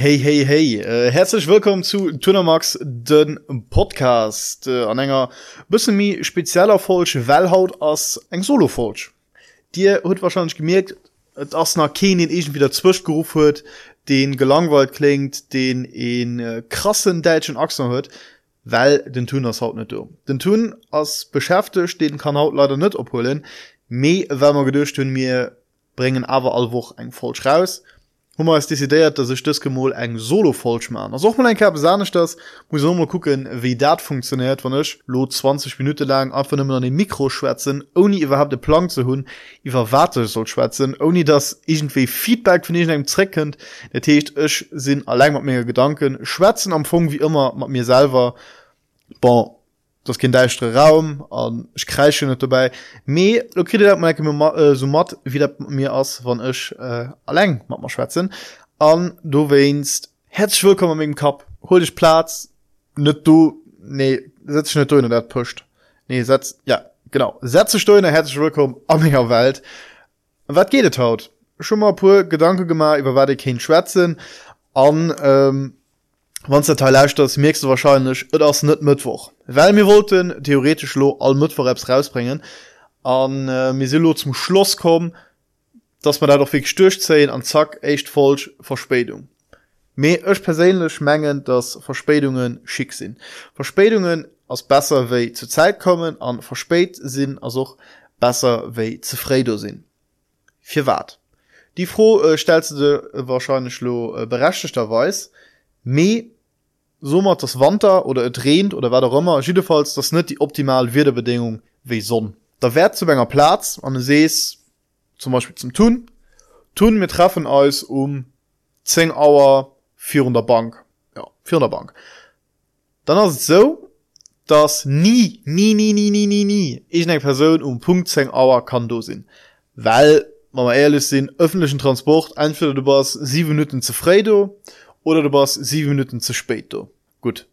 Hey hey hey äh, herzlich willkommen zu Tunermax den Podcast. Äh, an enger bisschen mi spezieller Folsch Wellhaut als eng solo Folsch dir hue wahrscheinlich gemerkt as nach Ken den egent wieder zwisch gerufen huet den gelangweilt klingt den in äh, krassen deutschen Achsen hört weil den tun das haut nicht um. Den tun als beschäftigt den kann haut leider nicht opholen. Me wenn man gedurcht hun mir bringen aber allwoch eng falsch raus Hummer ist desideiert, dass ich das Gemol eng solo falsch machen. Also auch mal ein Kap sahnisch das, muss ich mal gucken, wie dat funktioniert, wenn ich lo 20 Minuten lang einfach immer an den Mikro schwätzen, ohne überhaupt den Plan zu hun, über warte soll schwätzen, ohne dass irgendwie Feedback von irgendeinem Zweck könnt, der Tisch ich sind allein mit mir Gedanken, schwätzen am Funk wie immer mit mir selber, bon, das kind deichtre Raum an kreiche net dabei. Me lo so mat wie mir ass wann ech äh, allng mat man schwätzen an du west herzlich hetschwkom mégem Kap hol dich Platz. Net du. Nee setz net du dat pucht nee setz ja genau. Setze steuer herzlich willkommen an méger Welt. Wat gehtt haut? Schon mal pur gedanke gemacht über wat ich kind schwätzen an ähm, Wann der Teil leicht das merkst du wahrscheinlich das net mittwoch. Weil mir wollten theoretisch lo all mittwochs rausbringen. An äh, Misilo zum Schloss kommen dass man da doch wirklich durchzählen an zack echt falsch Verspätung. Me euch persönlich mengen dass Verspätungen schick sind. Verspätungen als besser we zur Zeit kommen an verspät sind also auch besser we zufredo sind. Vier wat? Die froh äh, stellst du wahrscheinlich lo äh, berechtechterweis, me sommer das wander oder er drehnt oder wer immer jedenfalls das net die optimal wirdebedingung wie son da werd zu ennger platz an sees zum beispiel zum tun tun mir treffen aus um 10 auer 400 bank. Ja 400 bank. Dann hast so dass nie nie nie nie nie nie nie ich eng person um punkt 10 auer kann do sinn weil man ehrlich sinn öffentlichen transport einfir du was sieben minuten zufredo oder du warst sieben minuten zu spät du gut.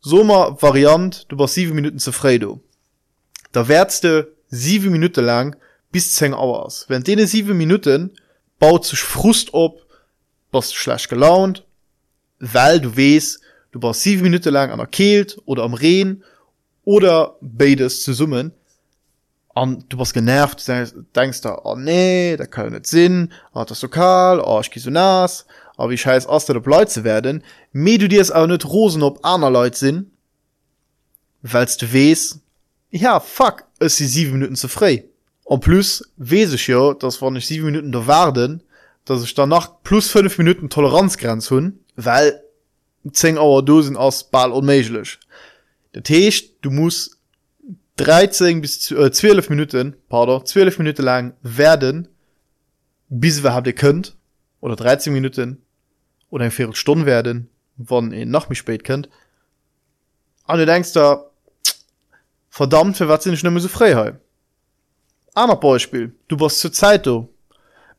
Sommer variant du warst sieben minuten zu fredo da. Wärste sieben minute lang bis zehn hours wenn denen sieben minuten baut sich frust op was schlecht gelaunt weil du west du warst sieben minute lang an erkehlt oder am rehen oder beides zu summen an du warst genervt denkst da oh nee da kann net sinn. Hat ah, das lokal oh ich gi so nas aber wie scheiß aus ble zu werden me du dir es auch net rosen op aner leut sinn weilst du wes ja fuck es sie sieben minuten zu frei. Und plus wese ich ja das war nicht sieben minuten der warden dass ich danach plus fünf minuten toleranzgrenz hun weil zehn auer dosen aus ball onmeiglech der techt du musst dreizehn bis äh, zwölf minuten pader zwölf minuten lang werden bis wir habt ihr könnt. Oder dreizehn minuten oder ein vier stunden werden wann ihr nach mich spät könnt an du denkst da verdammt für wat sind ich so freiheit an beispiel. Du warst zur zeit du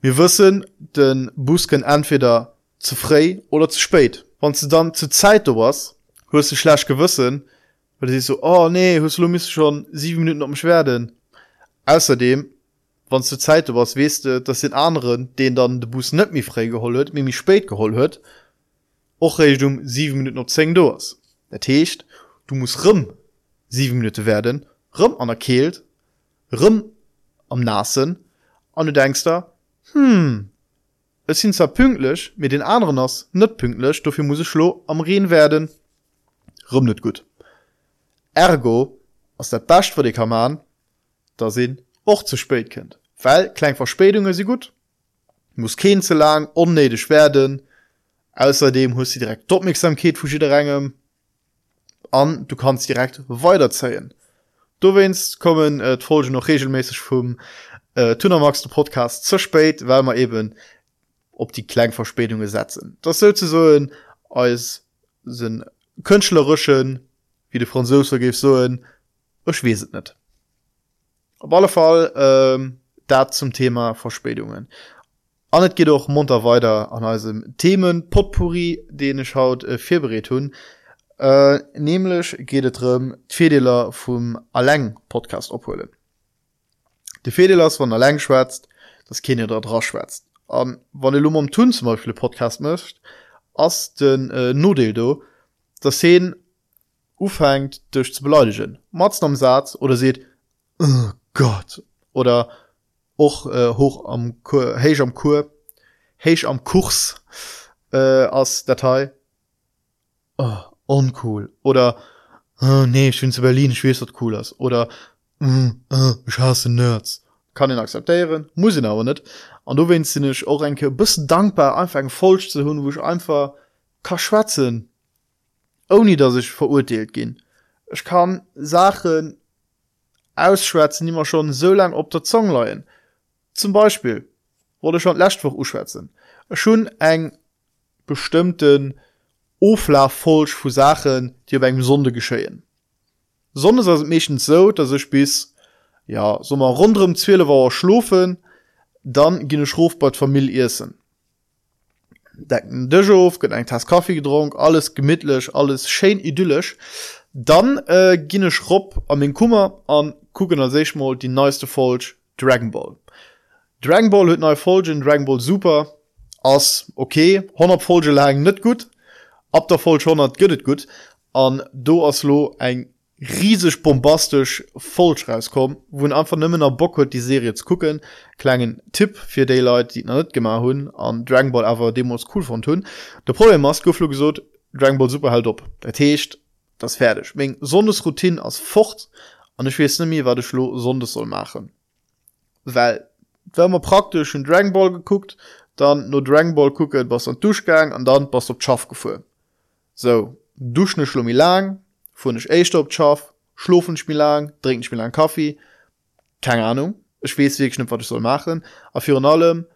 wir wissen den busken entweder zu frei oder zu spät. Wann du dann zur zeit du was hörst du schlecht gewissen weil sie so oh nee hörst du mich schon sieben minuten um werden außerdem wann zur Zeit du was weste das sind anderen den dann de Bus net mir frei gehollet mir mich spät geholl huet och um sieben Minuten noch 10 dos der techt du musst rum sieben Minuten werden rimm anerkehlt rum am nasen an du denkst da hm es sind zwar pünktlich mit den anderen ass net pünktlich dafür muss ich schlo am reden werden. Rum net gut. Ergo aus der bascht vor die kaman da sinn och zu spät kennt. Weil klein verspätungen sie gut. Muss kein zu lang onnedisch werden. Außerdem muss sie direkt dortsamkeit fuschiränge an du kannst direkt weiterzählen du wennst kommen äh, folge noch regelmäßig vom äh, tunermagste podcast zu spät weil man eben ob die kleinverspätungen setzen. Das soll so als sind künstlerischen wie die franzose gibt so erschweset nicht. Auf alle fall ähm, dat zum Thema Verspätungen. Anet geht auch munter weiter an einem Themen Potpourri, den ich haut äh, Februar tun. Äh, nämlich geht es darum, Fedeler vom Aleng Podcast abholen. Die Fedeler von Aleng schwätzt, das ihr dort raus schwätzt. Und wenn ihr um tun zum Beispiel Podcast möchtet, ass den äh, Nodeldo der se ufhängt durch zu beleidigen Matzen am Satz oder seht oh Gott oder och äh, hoch am heich am Kur heich am Kurs äh, als Datei. Oh, uncool. Oder oh, nee ich bin zu Berlin schwer dat cool ist. Oder mm, oh, ich hasse Nerds. Kann ihn akzeptieren muss ihn aber nicht. An du wennst du nicht auch enke bist dankbar einfach falsch zu hun wo ich einfach ka schwatzen ohne dass ich verurteilt gehen. Ich kann sachen ausschwätzen immer schon so lang op der zong leiien zum Beispiel wurde schon lastfach uschwärzen schon eng bestimmten ofla falsch vu Sachen die beim Sonde geschehen. Sonne as méchen so dat ich bis ja sommer zwille war schlufen dann ginne Schrofbord mill essen. Decken Dëchof gët eng Tas Kaffee gedrunk alles gemidtlech alles schein idyllisch. Dann äh, ginne schropp an den Kummer an kucken er seichmal die neueste Folsch Dragon Ball. Dragon Ball huet neu Folgen Dragon Ball super ass okay 100 Folge lagen net gut ab der Folge 100 gëtt gut an do aslo eng riesig bombastisch Folsch rauskom won einfach nëmmener Bock huet die Serie zu gucken. Klengen Tipp fir Daylight die net gemacht hun an Dragon Ball dem muss cool von tun der Problem mas goflo gesot Dragon Ball super halt op. Der techt das fertig. Még sonnes Routin aus fortcht an ichwees nemmi wat de schlo sondes soll machen. Weil wenn man praktisch in dragon ball geguckt dann nur dragon ball gucke was an durchgang an dann was op schaff gefu so duschne schlummi lang vun ich echt op schaff schlufen spiel lang trinken spiel lang kaffee. Keine ahnung ich weiß wie ich wat ich soll machen. Auf für allem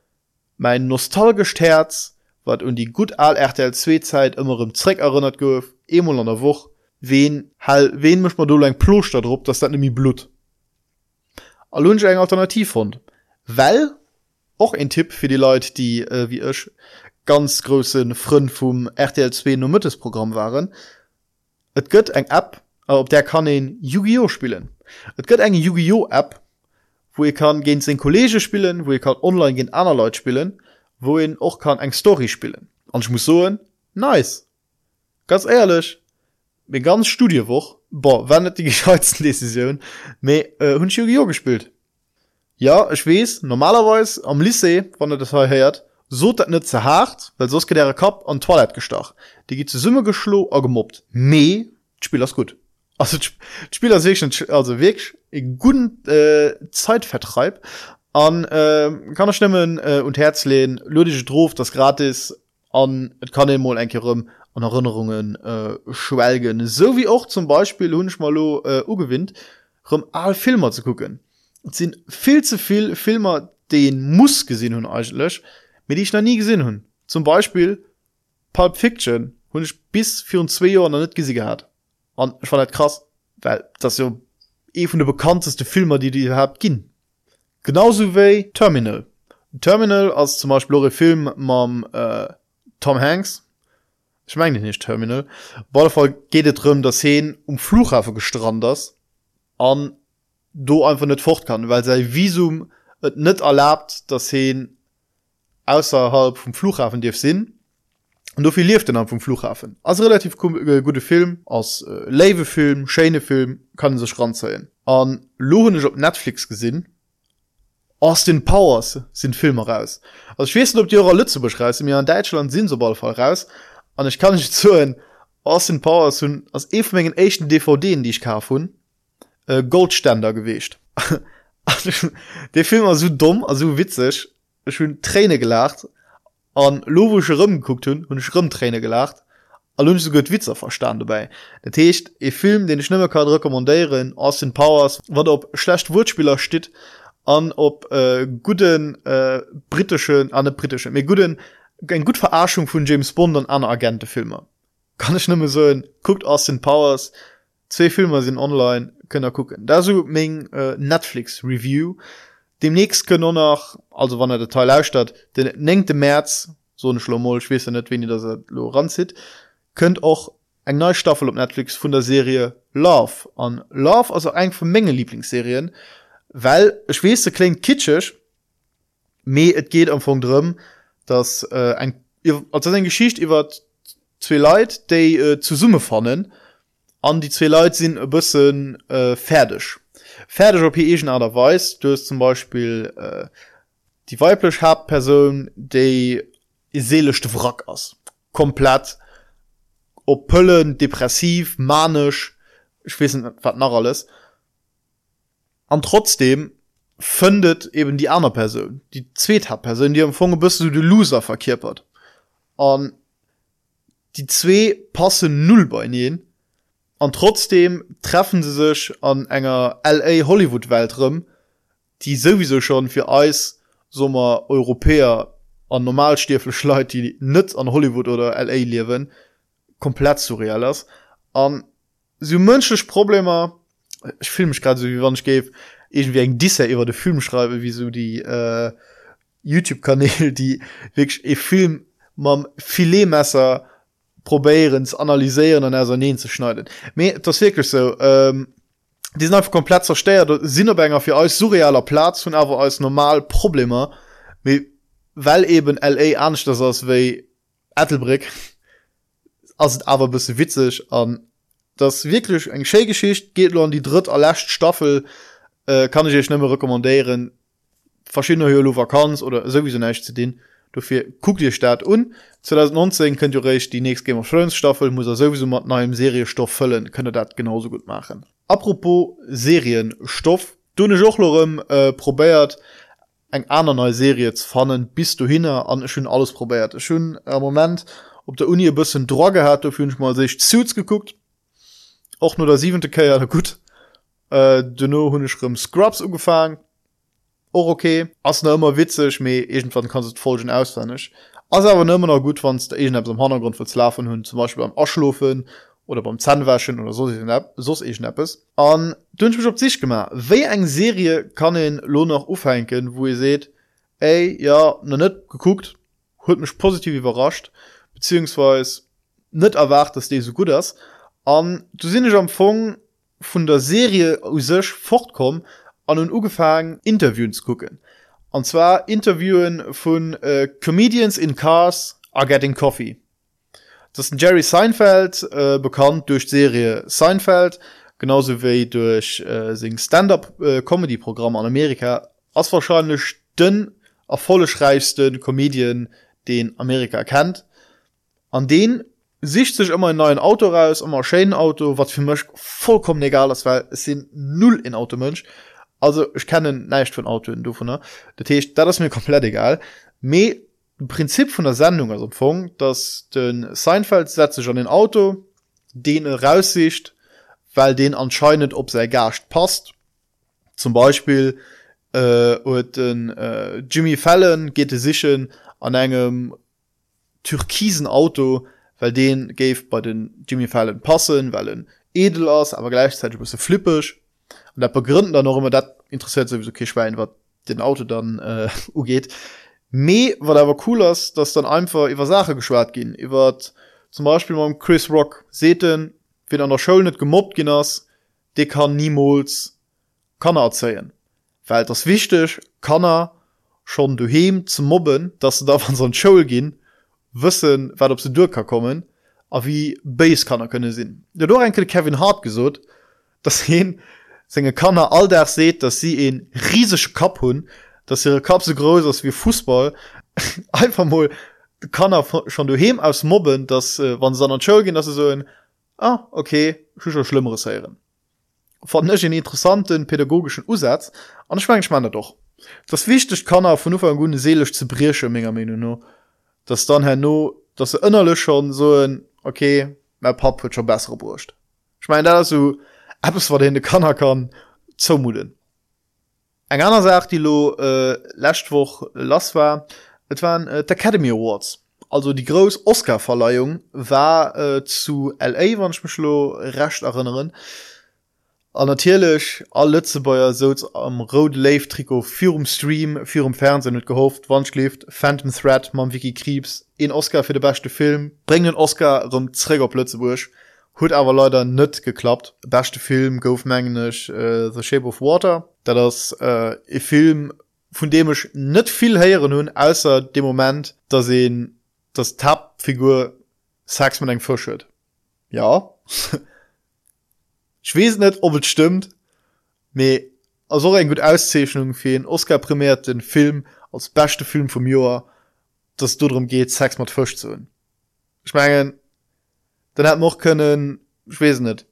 mein nostalgisch herz wat und die gut all rtl zwei zeit immer im zweck erinnert gouf emul an der woch wen hall wen mischt man du ein ploster drauf das dat nämlich blut allun eng alternativ fand weil auch ein tipp für die leute die äh, wie ich ganz großen front vom rtl 2 nummertes programm waren Et gött eng App op der kann en Yu-Gi-Oh spielen. Et gött eng Yu-Gi-Oh App, wo ihr kann gen den Kollege spielen, wo ihr kann online gen einer Leute spielen, wo en och kann eng Story spielen. An ich muss so nice ganz ehrlich mir ganz Studiewoch bo wendet die gescheizen Decision me äh, hun Yu-Gi-Oh gespielt. Ja ich wees normalerweise am Lycée wann er das heriert so dat net ze hart weil sos geht der Kap an toilet gestach. Die geht ze summe geschlo a gemobbt. Me spiel das gut. Also spieler se also weg e guten äh, zeit vertreib an äh, kann er stimmen äh, und herz lehn lodische drof das gratis an et kann mal enkerem an erinnerungen äh, schwelgen. So wie auch zum beispiel hunsch malo äh, ugewinnt um all filmer zu gucken sind viel zu viel Filmer den muss gesinn hun euchlech mit ich noch nie gesinn hun zum Beispiel Pulp Fiction hun ich bis 42 Jahre noch net gesig hat an ich fand krass weil das ja e vu de bekannteste Filmer die die habt ginn genauso wie Terminal. Terminal als zum Beispiel Lore Film mam äh, Tom Hanks. Ich meine nicht Terminal. Ballfall geht drum das hin um Flughafe gestrand das an du einfach net fort kann weil sei visum net erlaubt das hin außerhalb vom Flughafen dir sinn und viel lief den am vom Flughafen. Also relativ äh, gute Film aus äh, Lavefilm Scheinefilm kann sich ranzählen an lohen op Netflix gesinn aus den Powers sind Filme raus. Also ich weiß ob die eure Lütze beschreist mir an Deutschland sind so ball fall raus. An ich kann nicht zu aus den Powers hun aus emengen echten DVD die ich ka hun äh, Goldständer gewichtcht der Film war so dumm also witzig. Schön Träne gelacht an logische Rrümmen guckt hun und Schrimmträne gelacht. All so gut Witzer verstand dabei. Der Techt e Film den ich nimmer kann rekommandieren den Powers wat op schlecht Wuspieler steht an op äh, guten äh, britischen an britische mir guten ein gut Verarschung von James Bond an agente filme kann ich nimme so guckt aus den Powers. Zwei Filme sind online. Können gucken. Da so meng äh, netflix review demnächst können nach also wann er der teil ausstatt den nengte März so ein schlomoll schwer net wenn ihr das ran sieht könnt auch eng neue Staffel op Netflix von der Serie love. An love also eng von Menge lieblingsserien weil schwerste klingt kitschech me et geht am von drum dass äh, ein also ein geschicht über zwei Leute die äh, zu Summe an die zwei Leute sind ein bisschen äh, fertig. Fertig europäischen Aderweis du hast zum Beispiel äh, die weiblich Hauptperson die seelischchte Wrack aus komplett op depressiv manisch ich wissen wat nach alles. An trotzdem findet eben die andere Person die zweite Person die empfangen bist du die loser verkörpert. An die zwei passen null bei ihnen an trotzdem treffen sie sich an enger la Hollywood Welt rum die sowieso schon für Eis sommer Europäer an normalstiefel schleit die net an Hollywood oder la lewen komplett surreal ist. An so mönsch problem ich film mich gerade so wie wann ich gebe irgendwie eng dieser über de film schreibe wie so die äh, youtube kanäle die wirklich e film man filetmesser probierens analysieren an er ne zu schneiden. Me das wirklich so ähm, die sind einfach komplett zersteiert sinnerbänger für als surrealer platz und aber als normal probleme. Wie weil eben la ernst das aus wie ethelbrick. As aber bist witzig. An das wirklich eng Schegeschicht geht an die dritte erlächt staffel. Äh, kann ich euch nimmer rekommandieren verschiedene Holo vakanz oder sowieso nicht zu den dafür guckt ihr staat und 2019 könnt ihr recht die nächste Game of Thrones Staffel muss er sowieso mal neuem Seriestoff füllen könne dat genauso gut machen. Apropos Serienstoff du Jochlorem äh, probiert eng einer neue Serie zu fannen bist du hin an schon alles probiert. Schon äh, moment ob der Uni bisschen droge hat dafür ich mal sich zus geguckt. Auch nur der siebente Ke ja gut. Äh, du nur hun Scrubs umgefangen och okay ass ne immer witzech méi egentwann kannst folgen auswenech ass awer nëmmer noch gut wanns der egent am Hannergrund verslafen hunn zum Beispiel beim Aschlofen oder beim Zahnwaschen oder so sos e schnappes an dünsch michch op sich gemmer wéi eng Serie kann en Lohn noch ufhenken wo ihr seht ey ja na net geguckt huet michch positiv überrascht beziehungsweise net erwacht dass de so gut ass an du sinnnech am Fong vun der Serie us sech fortkom an un ugefangen interviews gucken. An zwar interviewen von äh, comedians in cars are getting coffee. Das sind Jerry Seinfeld äh, bekannt durch Serie Seinfeld genauso wie durch äh, sing stand-up äh, an Amerika. Als wahrscheinlich den erfolrereichsten comedian den Amerika kennt. An den sich sich immer ein neuen Auto raus immer Scheinauto was für mich vollkommen egal ist weil es sind null in Automönsch also ich kenne nicht von Auto du von der Tisch da ist mir komplett egal. Me Prinzip von der Sendung also Funk dass den Seinfeld setzt sich an den Auto den raussicht weil den anscheinend ob sei garcht passt. Zum Beispiel äh, den äh, Jimmy Fallon geht es sich an einem türkisen Auto weil den gave bei den Jimmy Fallon passen weil ein edel aus aber gleichzeitig bist flippisch und der begründen dann noch immer dat interessiert sowieso Kischwein wat den Auto dann äh, geht me war aber cool ist dass dann einfach über Sache geschwar gehen. Über zum Beispiel mal Chris Rock. Seten wenn an der Schul nicht gemobbt genoss de kann niemals kann er erzählen. Weil das wichtig kann er schon du hem zu mobben dass du davon so Show gehen wissen wat ob sie durch kann kommen a wie base kann er könne sinn der doch enkel Kevin hart gesot das hin Sänge kannner all der seht, dass sie en riesig Kap hun, dass ihre Kap so groß ist wie Fußball. Einfach mal kann er schon du hem aus mobben dass äh, wann sondern gehen dass er so ein ah okay schon schlimmeres heieren von den interessanten pädagogischen Usatz an schwang ich meine doch das wichtig kann er von nur einer guten seelisch zu brische mega nur das dann her no dass er innerlich schon so ein okay mein pap wird schon bessere burcht ich meine da so App es war den de Kanner kann zumuden. Eng einer sagt die lo äh, lastwoch las war et waren äh, Academy Awards. Also die groß Oscarverleihung war äh, zu LA wannschmlo recht erinnern. An natürlich all Lützebäuer so am Road Lave Triko Fim Stream Fim Fernsehen und gehofft. Wann schläft Phantom threat man Wiki Krebs in Oscar für den beste Film bringen den Oscar rum Träger Plötzeburg hut aber leider net geklappt. Beste Film gomenglisch äh, the shape of water. Da das äh, e Film von dem ich net viel heieren nun außer dem Moment da sehen das Tabfigur sagst man eng fischet ja. Ich weiß net ob het stimmt me also ein gut auszeichnung für den oscar primärten film als beste film vom joar dass du darum geht sex mal fisch zu ich mein, dann hat noch können schwesen net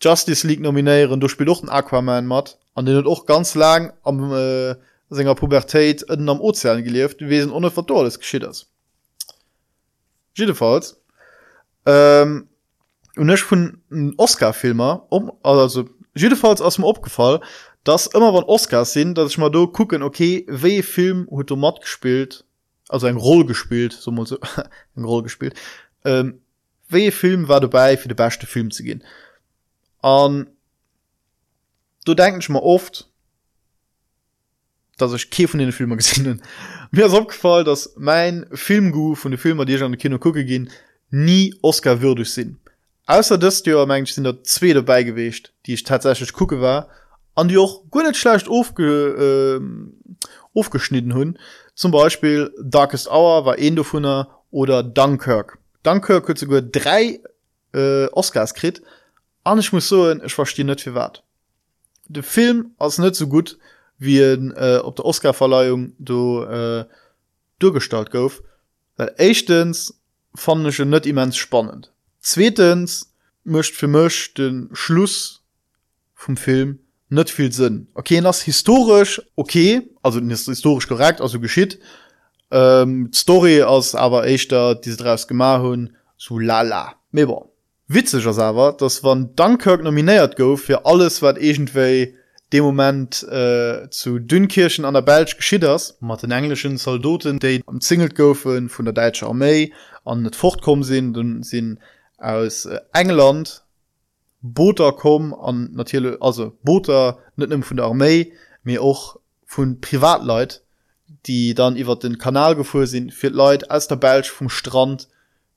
justice League nominieren du spiel doch den aquaman mat an den auch ganz lang am äh, senger pubertät am ozean gelieft wesen ohne verdorles geschieht das jedenfalls ähm, und nicht von oscar filmer um also jedenfalls aus dem opgefallen das immer wann Oscars sind dass ich mal do gucken okay we Film Automat gespielt also ein roll gespielt so muss ein roll gespielt ähm, we film war dabei für de beste film zu gehen. An du ich mal oft dass ich ke von den filme gesehen mir ist abgefallen dass mein filmgu von den filmer die ich an die kino gucke gehen nie oscar würdig sind. Außer das du mein sind der zwei dabei gewichtcht die ich tatsächlich gucke war an die auch gut nicht schlecht aufge äh, aufgeschnitten hun zum beispiel darkest hour war en davon oder dunkirk dunkirk könnte sogar drei äh, oscarskrit an ich muss so ich verstehe nicht wie wat de film als nicht so gut wie äh, op der oscarverleihung du äh, durchgestalt gouf weil echtens fand ich net immens spannend. Zweitens mischt für mich den schluss vom film net viel sinn. Okay das historisch okay also ist historisch korrekt also geschieht ähm, Story ass awer Eischter die drauss gemar hunn zu so lala. Méwer witzeger sewer dats wann Dunkirk nominéiert gouf fir alles wat egentéi de moment äh, zu Dünnkirchen an der Belsch geschidders mat den englischen Soldaten déi am Zingelt goufen vun der Deitsche Armee an net fortkom sinn den sinn aus äh, England Boter kom an natile also Boter net vun der Armee mir och vun Privatleit die dann iwwer den Kanal gefu sind fir Leute aus der Belsch vom Strand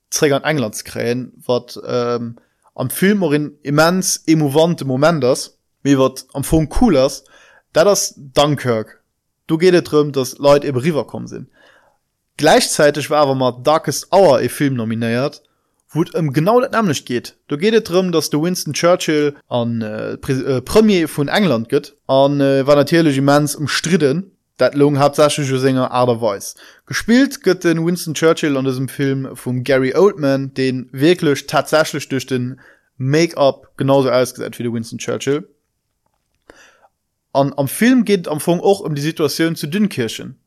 träger an Englands kräen wat ähm, am Film in immens emovante moment das wie wat am Fo coolers da das Dunkirk. Du gehtt drum dass Leute e River kommen sind gleichzeitig war aber mal darkest hour e Film nominiert wo um genau dat nämlich geht. Du gehtt drum dass du Winston Churchill an äh, äh, premier von England gött an äh, war natürlich immens umstritten dat lo hat Sänger aderweis gespielt gött den Winston Churchill an diesem Film vom Gary Oldman den wirklich tatsächlich durch den Make-up genauso ausgesetzt wie der Winston Churchill. An am Film geht am Fong auch um die Situation zu Dünnkirchen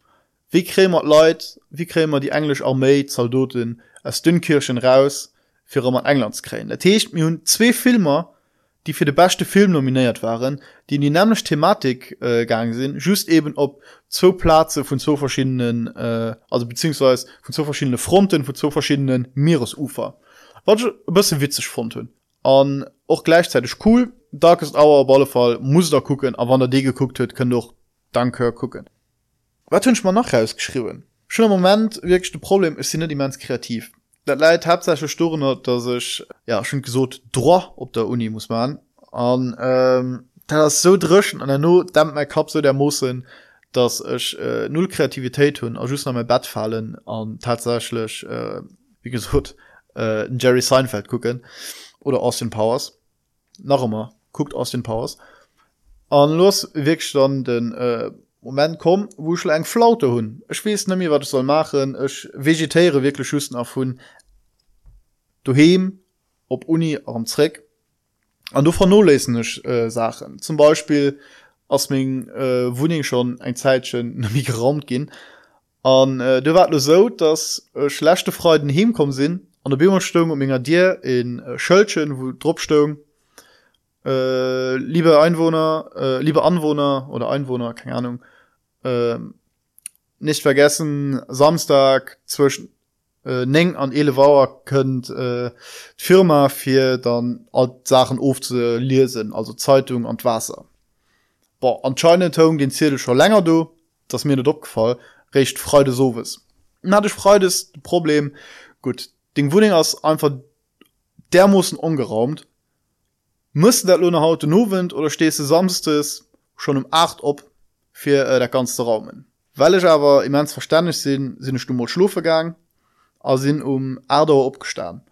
wie krämer Leid wie krämer die englisch Armee Zaldoten aus Dünnkirchen raus fir man Englands kräen. Dat techt mir hun zwe Filmer, die fir de beste Film nominiert waren, die in die nämlich Thematik äh, gang sind, just eben op zo Plaze von zo verschiedenen äh, also beziehungsweise von zo verschiedene Fronten von zo verschiedenen Meeresufer. wat bis witzig front hun. an auch gleichzeitig cool, Dark ist our Ballfall muss da gucken, aber wann der D geguckt huet, kann doch danke gucken. Wat hunsch man nach rausgeschrieben? Schon moment wirklich Problem ist sind die mens kreativ dat leid hauptsache storen hat dass ich ja schon gesot dro op der uni muss man an ähm, das so dreschen an der no damp mein kap so der mussssen dass ich äh, null kreativität hun just mein bett fallen an tatsächlich äh, wie gesot äh, jerry seinfeld gucken oder aus den powers. Noch immer guckt aus den powers. An los wegstand den äh, moment kom wo ich eng flaute hun ich wie mir wat soll machen. Ich vegetäre wirklich schüssen auf hun du he op uni am Zreck an du vernolesench äh, sachen. Zum beispiel aus min äh, wuning schon ein zeitchen mi geraumt gin an äh, du war so dass äh, schlechte freuden hemkom sinn an der bimmerstung um enger dir in äh, schölchen wo dropstung äh, liebe einwohner äh, liebe anwohner oder einwohner keine ahnung. Äh, nicht vergessen samstag zwischen äh, neng an elevouer könnt äh, Firma fir dann alt Sachen ofzulesen also Zeitung an Wasser. Bo anscheinend den Ziel schon länger du. Das mir net opfall recht freude sowes na du freudest problem. Gut den Wuing aus einfach der muss ungeraumt. Muss der lohne haut nowind oder stehst du samstes schon um acht op fir äh, der ganze Raumen? Weil ich aber immens verständlich sinn sinne du mal schlufegegangen a sinn um Erdauer opgestan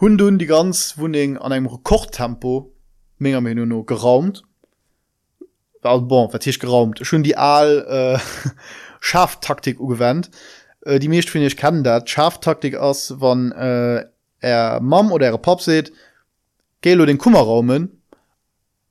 hun hun die ganz Wuing an einem Rekordtempo mir no geraumt. Bon vertisch geraumt? Schon die all äh, Schaftaktik ugewendt äh, die meescht finde ich kann dat. Schaftaktik ass wann äh, er Mam oder er pap seht gelo den Kummerraumen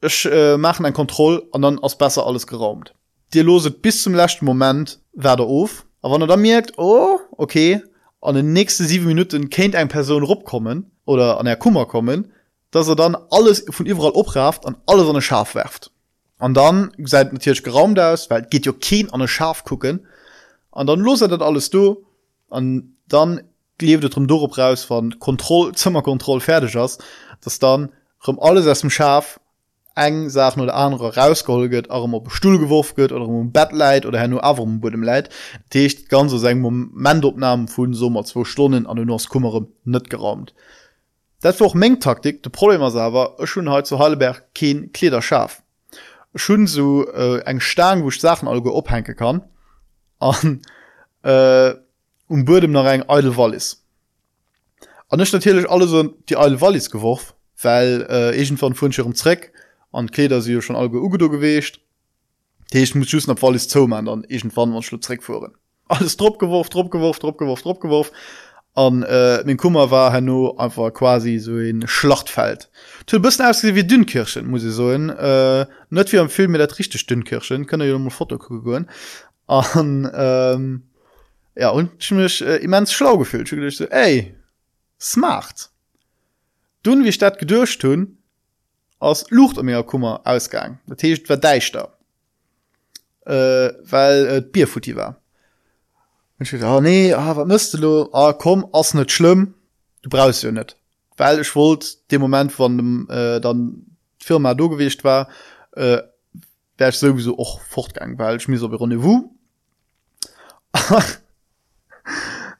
ich äh, machen ein Kontroll an dann ass besser alles geraumt. Dir loset bis zum letzten moment werde of. Aber wann er da merkt oh okay an den nächste sieben Minuten kennt ein Person rubkommen oder an der Kummer kommen dass er dann alles von überall opraft an alle seine Schaf werft. An dann seid natürlich geraumt aus weil geht ja kein an Schaf gucken. An dann los er das alles du an dann lebt drum durch raus von Kontroll Zimmerkontroll fertig ist das dann rum alles aus dem Schaf eng Sachen oder andere rausgeholget auch immer Stuhl geworfen wird oder um Bett leid oder her nur a bu dem leid Techt ganz so seg Momentopnahmen vu Sommer zwei Stunden an nur Kummerem net geraumt. Dat auch Menge Taktik de Problem selber schon halt zu Halleberg kein Kleder schaf. Schon so äh, eng Stern woch Sachen all ophängen kann an äh, um Burdem nach eng Eidel Wallis. An nicht natürlich alle so die Eidel Wallis geworfen weil äh, egent van Funscherum Zreck an Kleder sie schon all ugedo gewecht Techt muss just fall is zo man an egent wann man schlureck fuhren. Alles trop geworf trop geworf trop geworf trop geworf. An äh, min Kummer war hanno einfach quasi so in schlachtfeld. Du bist aus wie dünnkirchen muss ich so äh, net wie am film mit der trichte dünnkirchen kann ja foto gucken an ähm, ja und mich äh, immens schlau gefühlt. So, ey smart. Dun wie statt gedurcht tun ass Luucht am kummer ausgang Dat techt war deichter äh, weil et äh, Bierfutti war. Dachte, oh, nee ah, wat müsste du ah, kom ass net schlimm. Du brauchst ja net. Weil ich wollt dem moment von dem äh, dann Firma dogewicht war äh, wär ich sowieso och fortgang weil ich mir so rendezvous.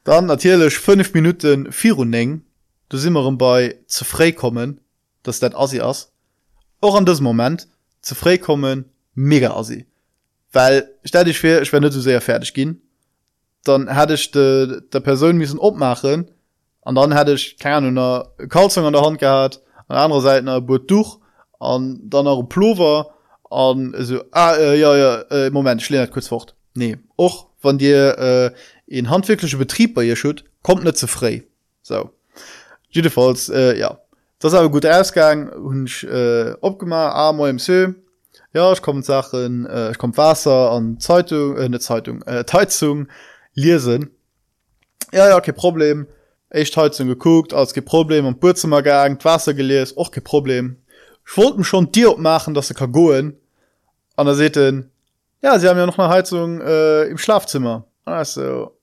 Dann natürlich fünf minuten vier und eng du immer bei zu frei kommen dass dat asi ass. Auch an das moment zu frei kommen mega asi weil stell dich für ich wenn du sehr fertig gehen. Dann hätte ich de, der person müssen opmachen an dann hätte ich keine einer kalzung an der hand gehabt an andere seite boot durch an dann auch plover an so ah, äh, ja ja äh, moment ich kurz fort. Nee och von dir äh, in handwirkliche betrieb bei ihr schut kommt nicht zu frei so. Jedenfalls äh, ja das aber gut ausgang und äh, opgemacht ah, im See. ja ich komme sachen äh, ich komme wasser an zeitung äh, eine zeitung äh, teizung lesen. Ja ja okay problem. Echt heizung geguckt als ge problem. Und burzimmer gegangen wasser gelesen auch kein problem. Ich wollten schon dir machen dass sie kagoen an der se ja sie haben ja noch eine heizung äh, im schlafzimmer. Also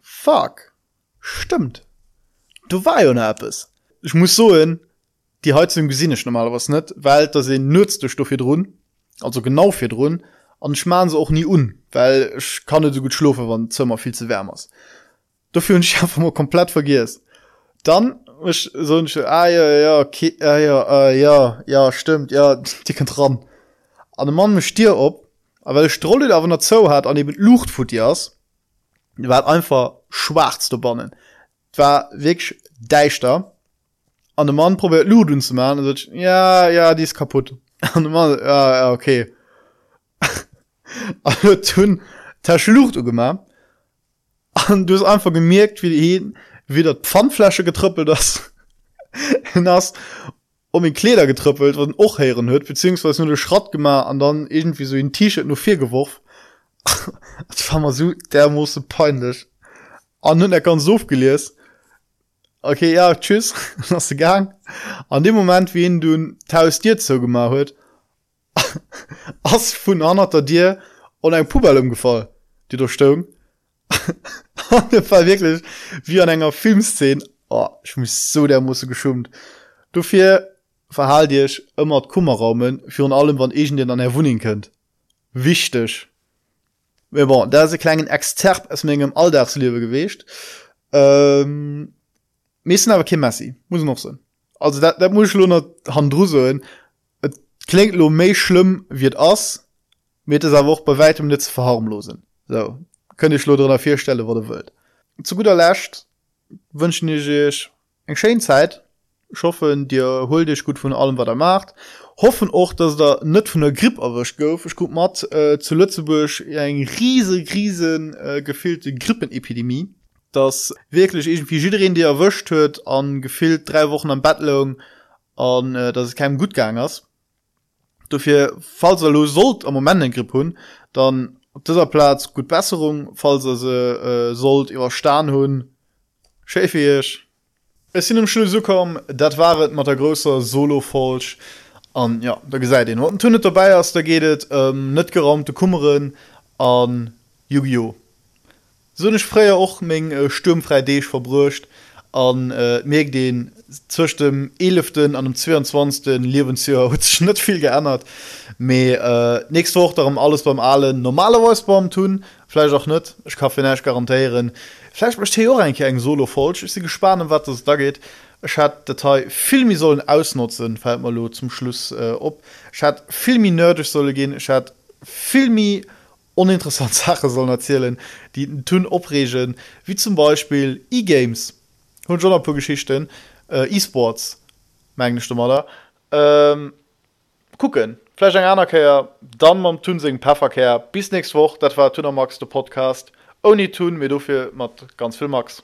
fuck. Stimmt. Du war ja App es ich muss so in die heizung gesinn ich normal was net weil da se nützte stoffe run also genau fir run an schmaen sie auch nie un weil ich kann so gut schlufe wann zimmer viel zu wärmers dafür ich einfach mal komplett vergis dann ich so ich, ah, ja ja okay, ah, ja ah, ja ja stimmt ja die kann dran an dem mann mich stier op aber weil strolle aber der zo hat an eben lucht fut jas die war einfach schwarz zu bannen war weg deichter an dem Mann probiert luden zu machen sagt, ja ja die ist kaputt. An Mann ja, ja okay. Tun der schlucht gemacht. An du hast einfach gemerkt wie die wie der pfandflasche getrüppelt das hast um den kleder getrüppelt und auch heren hört beziehungsweise nur der schrott gemacht an dann irgendwie so ein t-shirt nur vier geworfen war mal so der musste peinlich. An nun er kann so okay ja tschüss. Hast du gang an dem moment wien du tausend dir zo gemacht huet as vun anter dir und ein pubel umgefallen. Die durch stom war wirklich wie an enger filmszen oh, ich muss so der muss geschummt. Du fir verhall dirch immer kummerraumen für an allem wann egent den an der könnt. Wichtig. Bon, da se kleinen exterp es mengegem alldachslewe gewichtcht ähm, messen aber kein Messi muss noch sein also da, da muss handdro et klingt lo méi schlimm wird ass mit es aber auch bei weitem net verharmlosen. So. Könnte ich lo der vier stelle wo wild zu guter Lächt wünschen ich eng Schezeit schaffen dir hol dich gut von allem was er macht. Hoffen auch dass da net von der Grippe erwischt gouf ich gut mat äh, zu Lützeburg eng riese riesen äh, gefehlte Grippenepidemie das wirklich irgendwie jiin die erwischt huet an gefilt drei wochen an Bettlung an äh, das ist kein gutgangers dafür falls er los sollt am moment den Gripp hun dann op dieser Platz gut Besserung. Falls er se äh, sollt über Stern hunn schäfig es sind im Schul so kom dat waret mat der größer solo falsch an ja da ge seid den tunnet dabei as da gehtt ähm, net geraumte kummeren an Yu-Gi-Oh! so nicht freier och még äh, stürmfrei Dich verbrucht an äh, mir den zwischen dem 11. an dem 22. Lebensjahr net viel geändert. Me, äh, nächste Woche darum alles beim allen normalerweise beim tun. Vielleicht auch net ich kann nicht garantieren. Vielleicht möchte eigentlich ein solo falsch. Ist sie gespannt wat das da geht. Ich hat Datei filmi sollen ausnutzen fällt mal lo zum Schluss äh, op ich hat filmi nerdisch solle gehen. Ich hat filmi uninteressant sache sollen erzählen die tun opregen wie zum beispiel e-games. Und schon geschichten. Äh, e-sports mal ähm, gucken. Vielleicht ein anerkehr dann man tun sing perverkehr bis nächste woch das war tuner max der podcast. Oni tun mir dafür macht ganz viel max